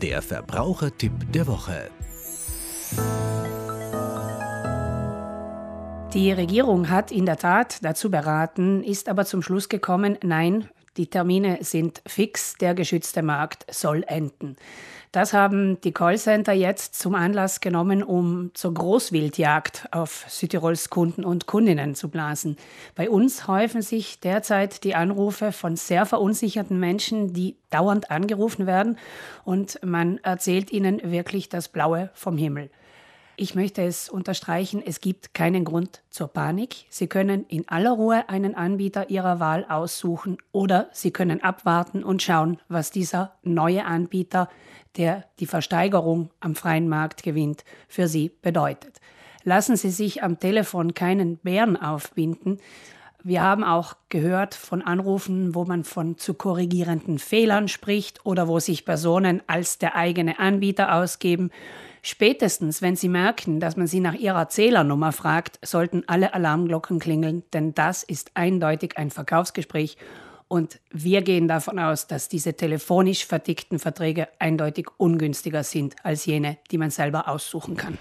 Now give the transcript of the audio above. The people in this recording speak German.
Der Verbrauchertipp der Woche. Die Regierung hat in der Tat dazu beraten, ist aber zum Schluss gekommen, nein, die Termine sind fix, der geschützte Markt soll enden. Das haben die Callcenter jetzt zum Anlass genommen, um zur Großwildjagd auf Südtirols Kunden und Kundinnen zu blasen. Bei uns häufen sich derzeit die Anrufe von sehr verunsicherten Menschen, die dauernd angerufen werden und man erzählt ihnen wirklich das Blaue vom Himmel. Ich möchte es unterstreichen, es gibt keinen Grund zur Panik. Sie können in aller Ruhe einen Anbieter Ihrer Wahl aussuchen oder Sie können abwarten und schauen, was dieser neue Anbieter, der die Versteigerung am freien Markt gewinnt, für Sie bedeutet. Lassen Sie sich am Telefon keinen Bären aufbinden. Wir haben auch gehört von Anrufen, wo man von zu korrigierenden Fehlern spricht oder wo sich Personen als der eigene Anbieter ausgeben. Spätestens, wenn Sie merken, dass man Sie nach Ihrer Zählernummer fragt, sollten alle Alarmglocken klingeln, denn das ist eindeutig ein Verkaufsgespräch und wir gehen davon aus, dass diese telefonisch verdickten Verträge eindeutig ungünstiger sind als jene, die man selber aussuchen kann.